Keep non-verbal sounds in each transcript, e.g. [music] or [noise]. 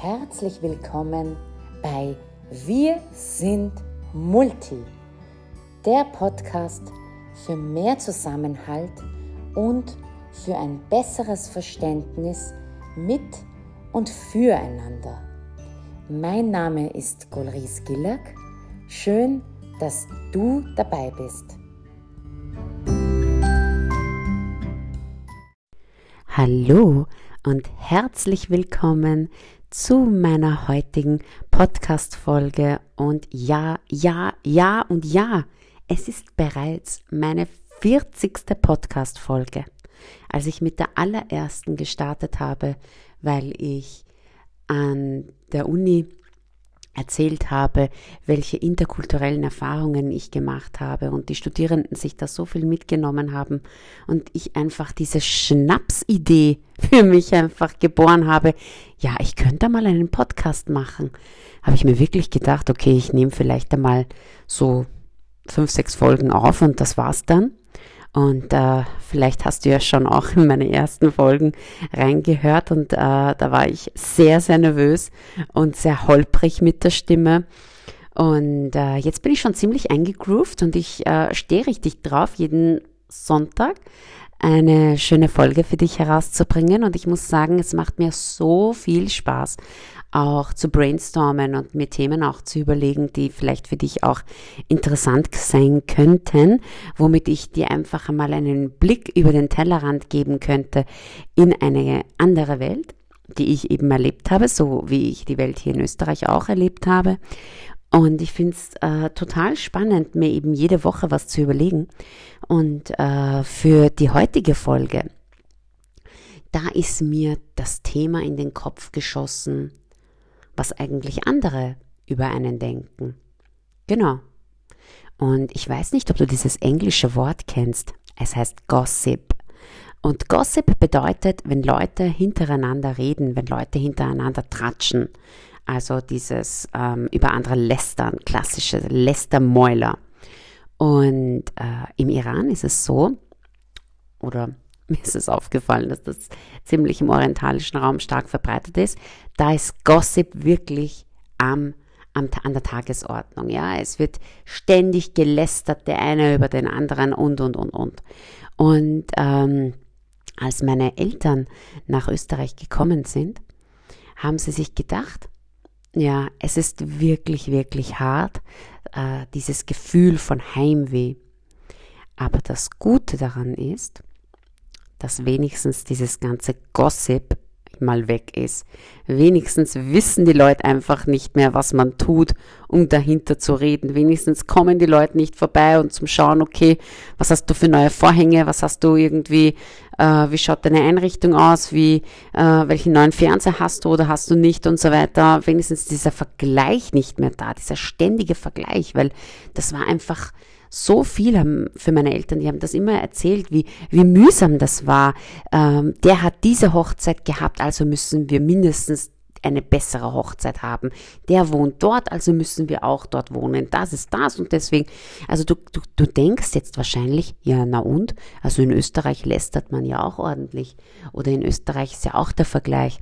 herzlich willkommen bei Wir sind Multi, der Podcast für mehr Zusammenhalt und für ein besseres Verständnis mit und füreinander. Mein Name ist Golris Gillack. Schön, dass du dabei bist. Hallo und herzlich willkommen zu meiner heutigen Podcast-Folge. Und ja, ja, ja und ja, es ist bereits meine 40. Podcast-Folge. Als ich mit der allerersten gestartet habe, weil ich an der Uni erzählt habe, welche interkulturellen Erfahrungen ich gemacht habe und die Studierenden sich da so viel mitgenommen haben und ich einfach diese Schnapsidee für mich einfach geboren habe, ja, ich könnte mal einen Podcast machen, habe ich mir wirklich gedacht, okay, ich nehme vielleicht einmal so fünf, sechs Folgen auf und das war's dann. Und äh, vielleicht hast du ja schon auch in meine ersten Folgen reingehört und äh, da war ich sehr, sehr nervös und sehr holprig mit der Stimme. Und äh, jetzt bin ich schon ziemlich eingegroovt und ich äh, stehe richtig drauf, jeden Sonntag eine schöne Folge für dich herauszubringen. Und ich muss sagen, es macht mir so viel Spaß, auch zu brainstormen und mir Themen auch zu überlegen, die vielleicht für dich auch interessant sein könnten, womit ich dir einfach einmal einen Blick über den Tellerrand geben könnte in eine andere Welt die ich eben erlebt habe, so wie ich die Welt hier in Österreich auch erlebt habe. Und ich finde es äh, total spannend, mir eben jede Woche was zu überlegen. Und äh, für die heutige Folge, da ist mir das Thema in den Kopf geschossen, was eigentlich andere über einen denken. Genau. Und ich weiß nicht, ob du dieses englische Wort kennst. Es heißt Gossip. Und Gossip bedeutet, wenn Leute hintereinander reden, wenn Leute hintereinander tratschen. Also dieses ähm, über andere lästern, klassische Lästermäuler. Und äh, im Iran ist es so, oder [laughs] mir ist es aufgefallen, dass das ziemlich im orientalischen Raum stark verbreitet ist. Da ist Gossip wirklich am, am, an der Tagesordnung. Ja, es wird ständig gelästert, der eine über den anderen und, und, und, und. Und ähm, als meine Eltern nach Österreich gekommen sind, haben sie sich gedacht, ja, es ist wirklich, wirklich hart, äh, dieses Gefühl von Heimweh. Aber das Gute daran ist, dass wenigstens dieses ganze Gossip mal weg ist. Wenigstens wissen die Leute einfach nicht mehr, was man tut, um dahinter zu reden. Wenigstens kommen die Leute nicht vorbei und zum Schauen, okay, was hast du für neue Vorhänge, was hast du irgendwie, äh, wie schaut deine Einrichtung aus, wie, äh, welchen neuen Fernseher hast du oder hast du nicht und so weiter. Wenigstens dieser Vergleich nicht mehr da, dieser ständige Vergleich, weil das war einfach, so viel haben für meine Eltern, die haben das immer erzählt, wie, wie mühsam das war. Ähm, der hat diese Hochzeit gehabt, also müssen wir mindestens eine bessere Hochzeit haben. Der wohnt dort, also müssen wir auch dort wohnen. Das ist das und deswegen, also du, du, du denkst jetzt wahrscheinlich, ja, na und? Also in Österreich lästert man ja auch ordentlich. Oder in Österreich ist ja auch der Vergleich.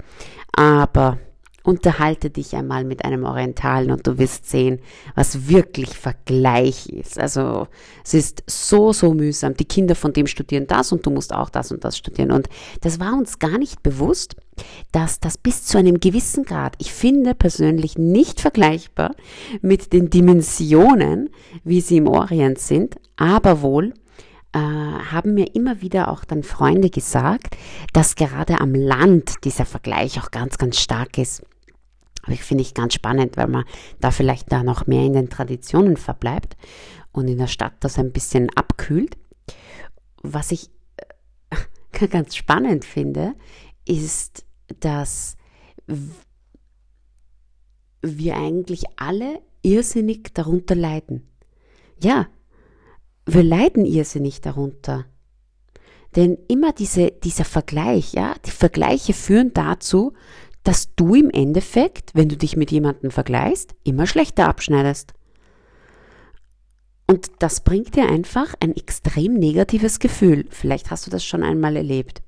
Aber Unterhalte dich einmal mit einem Orientalen und du wirst sehen, was wirklich Vergleich ist. Also es ist so, so mühsam. Die Kinder von dem studieren das und du musst auch das und das studieren. Und das war uns gar nicht bewusst, dass das bis zu einem gewissen Grad, ich finde persönlich nicht vergleichbar mit den Dimensionen, wie sie im Orient sind, aber wohl äh, haben mir immer wieder auch dann Freunde gesagt, dass gerade am Land dieser Vergleich auch ganz, ganz stark ist. Aber ich finde ich ganz spannend, weil man da vielleicht da noch mehr in den Traditionen verbleibt und in der Stadt das ein bisschen abkühlt. Was ich äh, [laughs] ganz spannend finde, ist, dass wir eigentlich alle irrsinnig darunter leiden. Ja, wir leiden irrsinnig darunter. Denn immer diese, dieser Vergleich, ja, die Vergleiche führen dazu, dass du im Endeffekt, wenn du dich mit jemandem vergleichst, immer schlechter abschneidest. Und das bringt dir einfach ein extrem negatives Gefühl. Vielleicht hast du das schon einmal erlebt.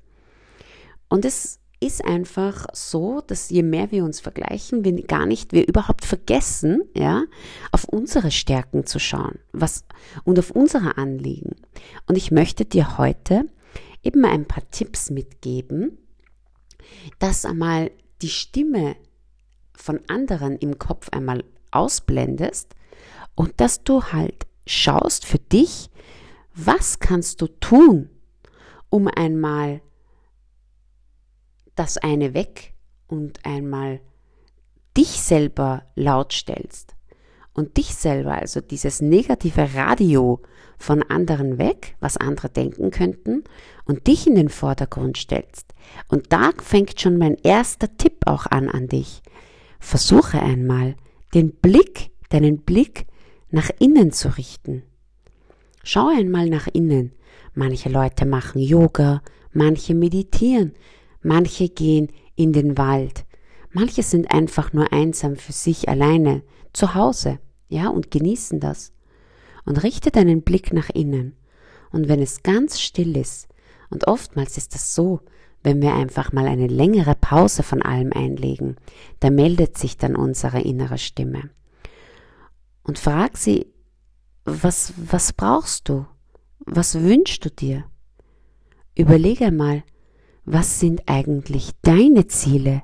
Und es ist einfach so, dass je mehr wir uns vergleichen, wir gar nicht, wir überhaupt vergessen, ja, auf unsere Stärken zu schauen, was, und auf unsere Anliegen. Und ich möchte dir heute eben ein paar Tipps mitgeben, dass einmal die Stimme von anderen im Kopf einmal ausblendest und dass du halt schaust für dich, was kannst du tun, um einmal das eine weg und einmal dich selber laut stellst und dich selber, also dieses negative Radio von anderen weg, was andere denken könnten, und dich in den Vordergrund stellst. Und da fängt schon mein erster Tipp auch an an dich. Versuche einmal, den Blick, deinen Blick nach innen zu richten. Schau einmal nach innen. Manche Leute machen Yoga, manche meditieren, Manche gehen in den Wald. Manche sind einfach nur einsam für sich alleine, zu Hause, ja, und genießen das. Und richte deinen Blick nach innen. Und wenn es ganz still ist, und oftmals ist das so, wenn wir einfach mal eine längere Pause von allem einlegen, da meldet sich dann unsere innere Stimme. Und frag sie, was, was brauchst du? Was wünschst du dir? Überlege mal, was sind eigentlich deine Ziele?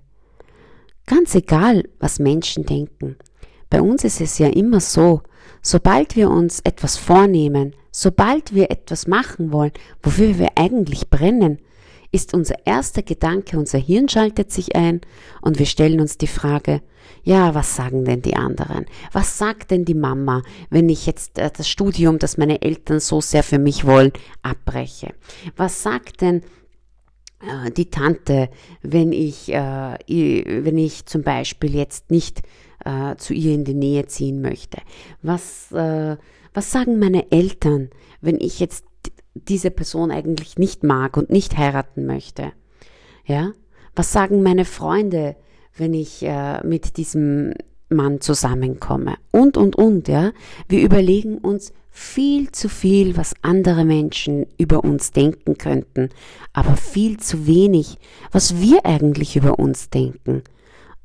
Ganz egal, was Menschen denken. Bei uns ist es ja immer so, sobald wir uns etwas vornehmen, sobald wir etwas machen wollen, wofür wir eigentlich brennen, ist unser erster Gedanke, unser Hirn schaltet sich ein und wir stellen uns die Frage, ja, was sagen denn die anderen? Was sagt denn die Mama, wenn ich jetzt äh, das Studium, das meine Eltern so sehr für mich wollen, abbreche? Was sagt denn äh, die Tante, wenn ich, äh, wenn ich zum Beispiel jetzt nicht äh, zu ihr in die Nähe ziehen möchte? Was, äh, was sagen meine Eltern, wenn ich jetzt diese Person eigentlich nicht mag und nicht heiraten möchte? Ja? Was sagen meine Freunde, wenn ich äh, mit diesem Mann zusammenkomme? Und, und, und, ja? Wir überlegen uns viel zu viel, was andere Menschen über uns denken könnten, aber viel zu wenig, was wir eigentlich über uns denken.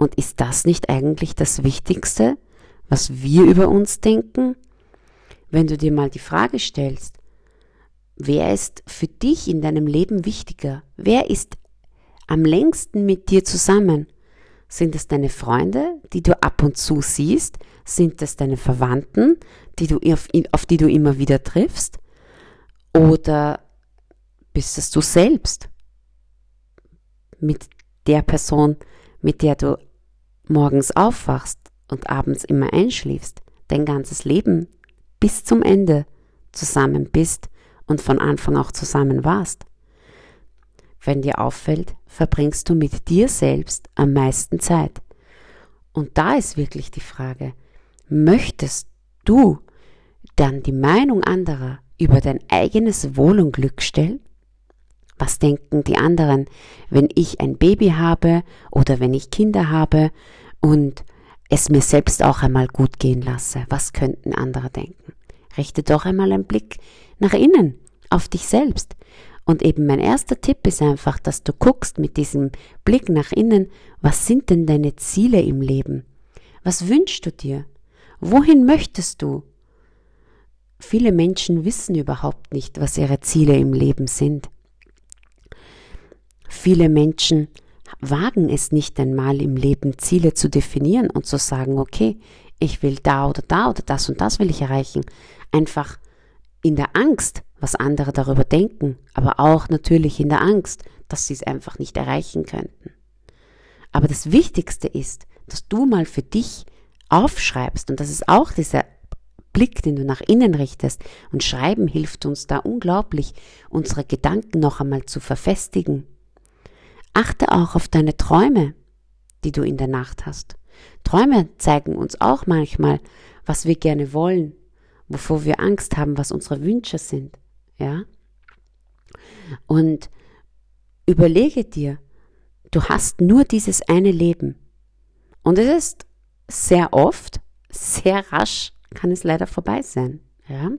Und ist das nicht eigentlich das Wichtigste, was wir über uns denken? Wenn du dir mal die Frage stellst, wer ist für dich in deinem Leben wichtiger? Wer ist am längsten mit dir zusammen? Sind es deine Freunde, die du ab und zu siehst? Sind es deine Verwandten, die du auf, auf die du immer wieder triffst? Oder bist es du selbst mit der Person, mit der du morgens aufwachst und abends immer einschläfst, dein ganzes Leben bis zum Ende zusammen bist und von Anfang auch zusammen warst? Wenn dir auffällt, verbringst du mit dir selbst am meisten Zeit. Und da ist wirklich die Frage, möchtest du dann die Meinung anderer über dein eigenes Wohl und Glück stellen? Was denken die anderen, wenn ich ein Baby habe oder wenn ich Kinder habe und es mir selbst auch einmal gut gehen lasse? Was könnten andere denken? Richte doch einmal einen Blick nach innen, auf dich selbst. Und eben mein erster Tipp ist einfach, dass du guckst mit diesem Blick nach innen, was sind denn deine Ziele im Leben? Was wünschst du dir? Wohin möchtest du? Viele Menschen wissen überhaupt nicht, was ihre Ziele im Leben sind. Viele Menschen wagen es nicht einmal im Leben Ziele zu definieren und zu sagen, okay, ich will da oder da oder das und das will ich erreichen. Einfach in der Angst, was andere darüber denken, aber auch natürlich in der Angst, dass sie es einfach nicht erreichen könnten. Aber das Wichtigste ist, dass du mal für dich aufschreibst und das ist auch dieser Blick, den du nach innen richtest und Schreiben hilft uns da unglaublich, unsere Gedanken noch einmal zu verfestigen. Achte auch auf deine Träume, die du in der Nacht hast. Träume zeigen uns auch manchmal, was wir gerne wollen, wovor wir Angst haben, was unsere Wünsche sind ja. Und überlege dir, du hast nur dieses eine Leben. Und es ist sehr oft, sehr rasch, kann es leider vorbei sein, Ja,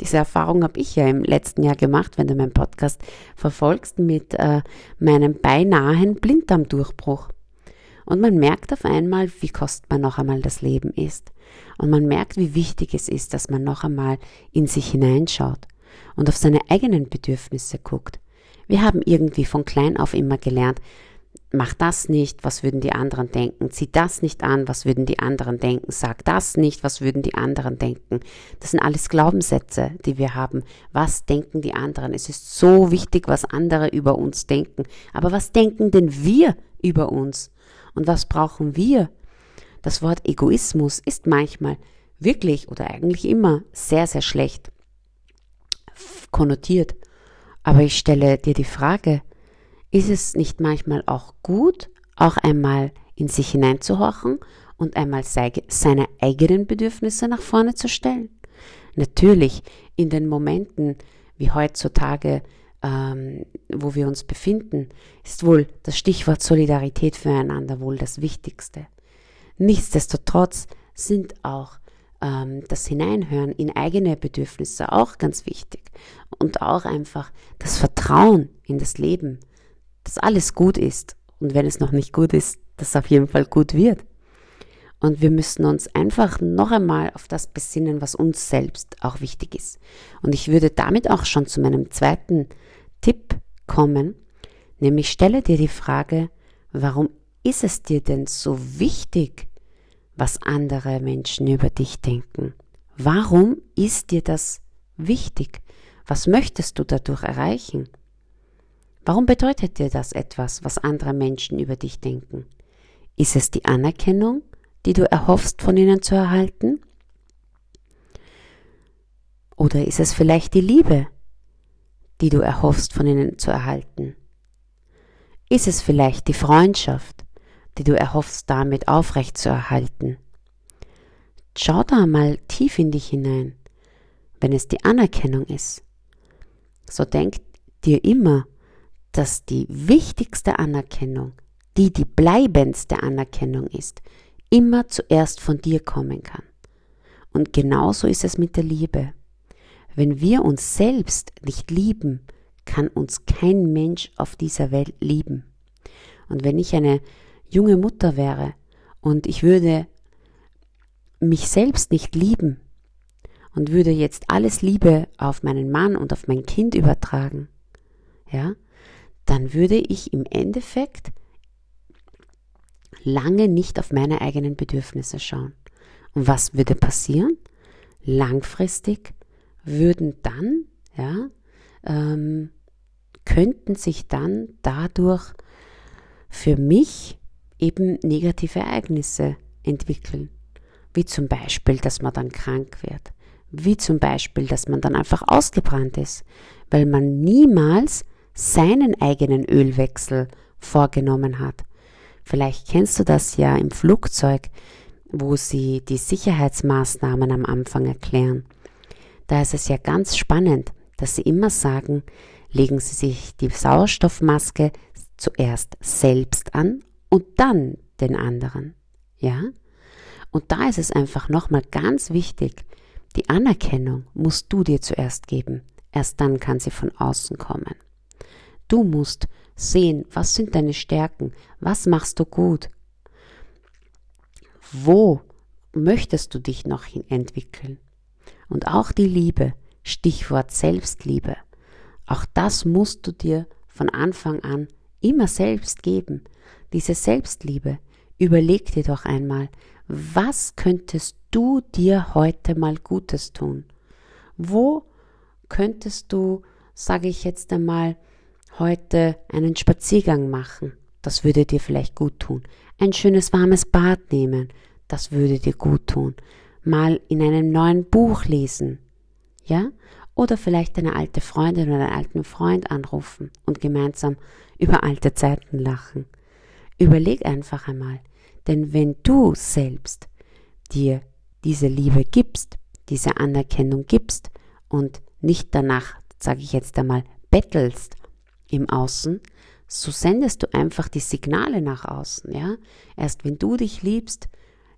diese Erfahrung habe ich ja im letzten Jahr gemacht, wenn du meinen Podcast verfolgst, mit äh, meinem beinahen Blinddarmdurchbruch. Und man merkt auf einmal, wie kostbar noch einmal das Leben ist. Und man merkt, wie wichtig es ist, dass man noch einmal in sich hineinschaut und auf seine eigenen Bedürfnisse guckt. Wir haben irgendwie von klein auf immer gelernt, mach das nicht, was würden die anderen denken, zieh das nicht an, was würden die anderen denken, sag das nicht, was würden die anderen denken. Das sind alles Glaubenssätze, die wir haben. Was denken die anderen? Es ist so wichtig, was andere über uns denken. Aber was denken denn wir über uns? Und was brauchen wir? Das Wort Egoismus ist manchmal wirklich oder eigentlich immer sehr, sehr schlecht konnotiert. Aber ich stelle dir die Frage, ist es nicht manchmal auch gut, auch einmal in sich hineinzuhorchen und einmal seine eigenen Bedürfnisse nach vorne zu stellen? Natürlich, in den Momenten wie heutzutage, ähm, wo wir uns befinden, ist wohl das Stichwort Solidarität füreinander wohl das Wichtigste. Nichtsdestotrotz sind auch ähm, das Hineinhören in eigene Bedürfnisse auch ganz wichtig und auch einfach das Vertrauen in das Leben, dass alles gut ist und wenn es noch nicht gut ist, dass es auf jeden Fall gut wird. Und wir müssen uns einfach noch einmal auf das besinnen, was uns selbst auch wichtig ist. Und ich würde damit auch schon zu meinem zweiten Tipp kommen, nämlich stelle dir die Frage, warum ist es dir denn so wichtig, was andere Menschen über dich denken? Warum ist dir das wichtig? Was möchtest du dadurch erreichen? Warum bedeutet dir das etwas, was andere Menschen über dich denken? Ist es die Anerkennung, die du erhoffst von ihnen zu erhalten? Oder ist es vielleicht die Liebe, die du erhoffst von ihnen zu erhalten? Ist es vielleicht die Freundschaft, die du erhoffst damit aufrechtzuerhalten. Schau da mal tief in dich hinein, wenn es die Anerkennung ist. So denk dir immer, dass die wichtigste Anerkennung, die die bleibendste Anerkennung ist, immer zuerst von dir kommen kann. Und genauso ist es mit der Liebe. Wenn wir uns selbst nicht lieben, kann uns kein Mensch auf dieser Welt lieben. Und wenn ich eine junge Mutter wäre und ich würde mich selbst nicht lieben und würde jetzt alles Liebe auf meinen Mann und auf mein Kind übertragen, ja, dann würde ich im Endeffekt lange nicht auf meine eigenen Bedürfnisse schauen. Und was würde passieren? Langfristig würden dann, ja, ähm, könnten sich dann dadurch für mich eben negative Ereignisse entwickeln. Wie zum Beispiel, dass man dann krank wird. Wie zum Beispiel, dass man dann einfach ausgebrannt ist, weil man niemals seinen eigenen Ölwechsel vorgenommen hat. Vielleicht kennst du das ja im Flugzeug, wo sie die Sicherheitsmaßnahmen am Anfang erklären. Da ist es ja ganz spannend, dass sie immer sagen, legen Sie sich die Sauerstoffmaske zuerst selbst an und dann den anderen. Ja? Und da ist es einfach nochmal ganz wichtig, die Anerkennung musst du dir zuerst geben. Erst dann kann sie von außen kommen. Du musst sehen, was sind deine Stärken, was machst du gut, wo möchtest du dich noch hin entwickeln. Und auch die Liebe, Stichwort Selbstliebe, auch das musst du dir von Anfang an immer selbst geben diese Selbstliebe, überleg dir doch einmal, was könntest du dir heute mal Gutes tun? Wo könntest du, sage ich jetzt einmal, heute einen Spaziergang machen? Das würde dir vielleicht gut tun. Ein schönes warmes Bad nehmen, das würde dir gut tun. Mal in einem neuen Buch lesen, ja? Oder vielleicht eine alte Freundin oder einen alten Freund anrufen und gemeinsam über alte Zeiten lachen. Überleg einfach einmal, denn wenn du selbst dir diese Liebe gibst, diese Anerkennung gibst und nicht danach, sage ich jetzt einmal, bettelst im Außen, so sendest du einfach die Signale nach außen, ja? Erst wenn du dich liebst,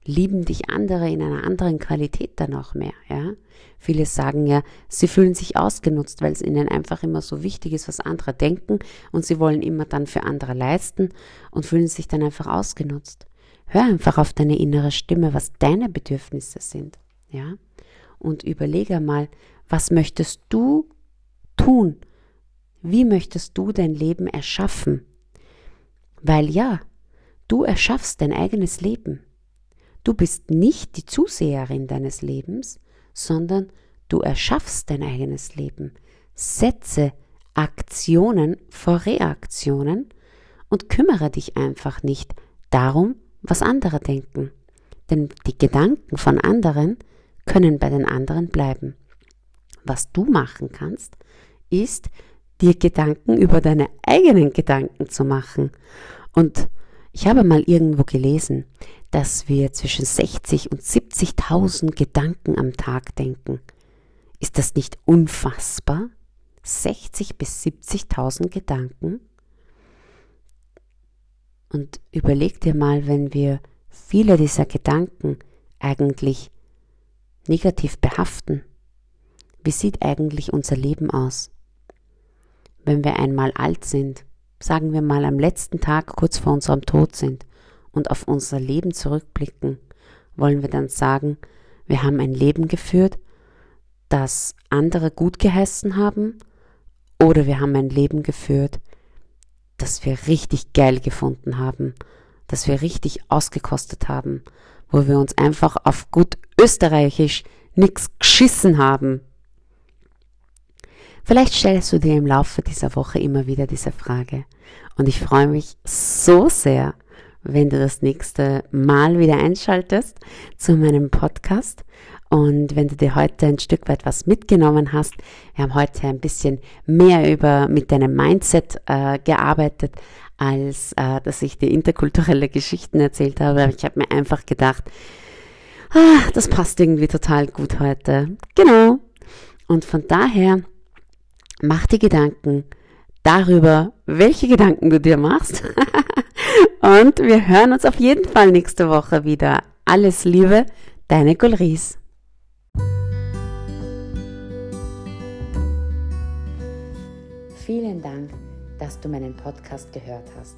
lieben dich andere in einer anderen Qualität dann auch mehr, ja. Viele sagen ja, sie fühlen sich ausgenutzt, weil es ihnen einfach immer so wichtig ist, was andere denken und sie wollen immer dann für andere leisten und fühlen sich dann einfach ausgenutzt. Hör einfach auf deine innere Stimme, was deine Bedürfnisse sind, ja. Und überlege mal, was möchtest du tun? Wie möchtest du dein Leben erschaffen? Weil ja, du erschaffst dein eigenes Leben. Du bist nicht die Zuseherin deines Lebens, sondern du erschaffst dein eigenes Leben. Setze Aktionen vor Reaktionen und kümmere dich einfach nicht darum, was andere denken. Denn die Gedanken von anderen können bei den anderen bleiben. Was du machen kannst, ist, dir Gedanken über deine eigenen Gedanken zu machen. Und ich habe mal irgendwo gelesen, dass wir zwischen 60 und 70.000 Gedanken am Tag denken. Ist das nicht unfassbar? 60 bis 70.000 Gedanken? Und überleg dir mal, wenn wir viele dieser Gedanken eigentlich negativ behaften, wie sieht eigentlich unser Leben aus? Wenn wir einmal alt sind, sagen wir mal am letzten Tag kurz vor unserem Tod sind und auf unser Leben zurückblicken, wollen wir dann sagen, wir haben ein Leben geführt, das andere gut geheißen haben, oder wir haben ein Leben geführt, das wir richtig geil gefunden haben, das wir richtig ausgekostet haben, wo wir uns einfach auf gut österreichisch nix geschissen haben. Vielleicht stellst du dir im Laufe dieser Woche immer wieder diese Frage. Und ich freue mich so sehr, wenn du das nächste Mal wieder einschaltest zu meinem Podcast. Und wenn du dir heute ein Stück weit was mitgenommen hast, wir haben heute ein bisschen mehr über mit deinem Mindset äh, gearbeitet, als äh, dass ich dir interkulturelle Geschichten erzählt habe. Ich habe mir einfach gedacht, ah, das passt irgendwie total gut heute. Genau. Und von daher mach dir Gedanken darüber, welche Gedanken du dir machst. [laughs] Und wir hören uns auf jeden Fall nächste Woche wieder. Alles Liebe, deine Gulris. Vielen Dank, dass du meinen Podcast gehört hast.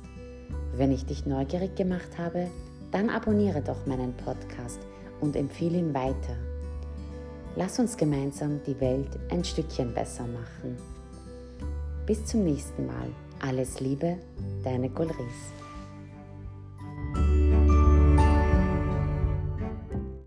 Wenn ich dich neugierig gemacht habe, dann abonniere doch meinen Podcast und empfehle ihn weiter. Lass uns gemeinsam die Welt ein Stückchen besser machen. Bis zum nächsten Mal. Alles Liebe, deine Golris.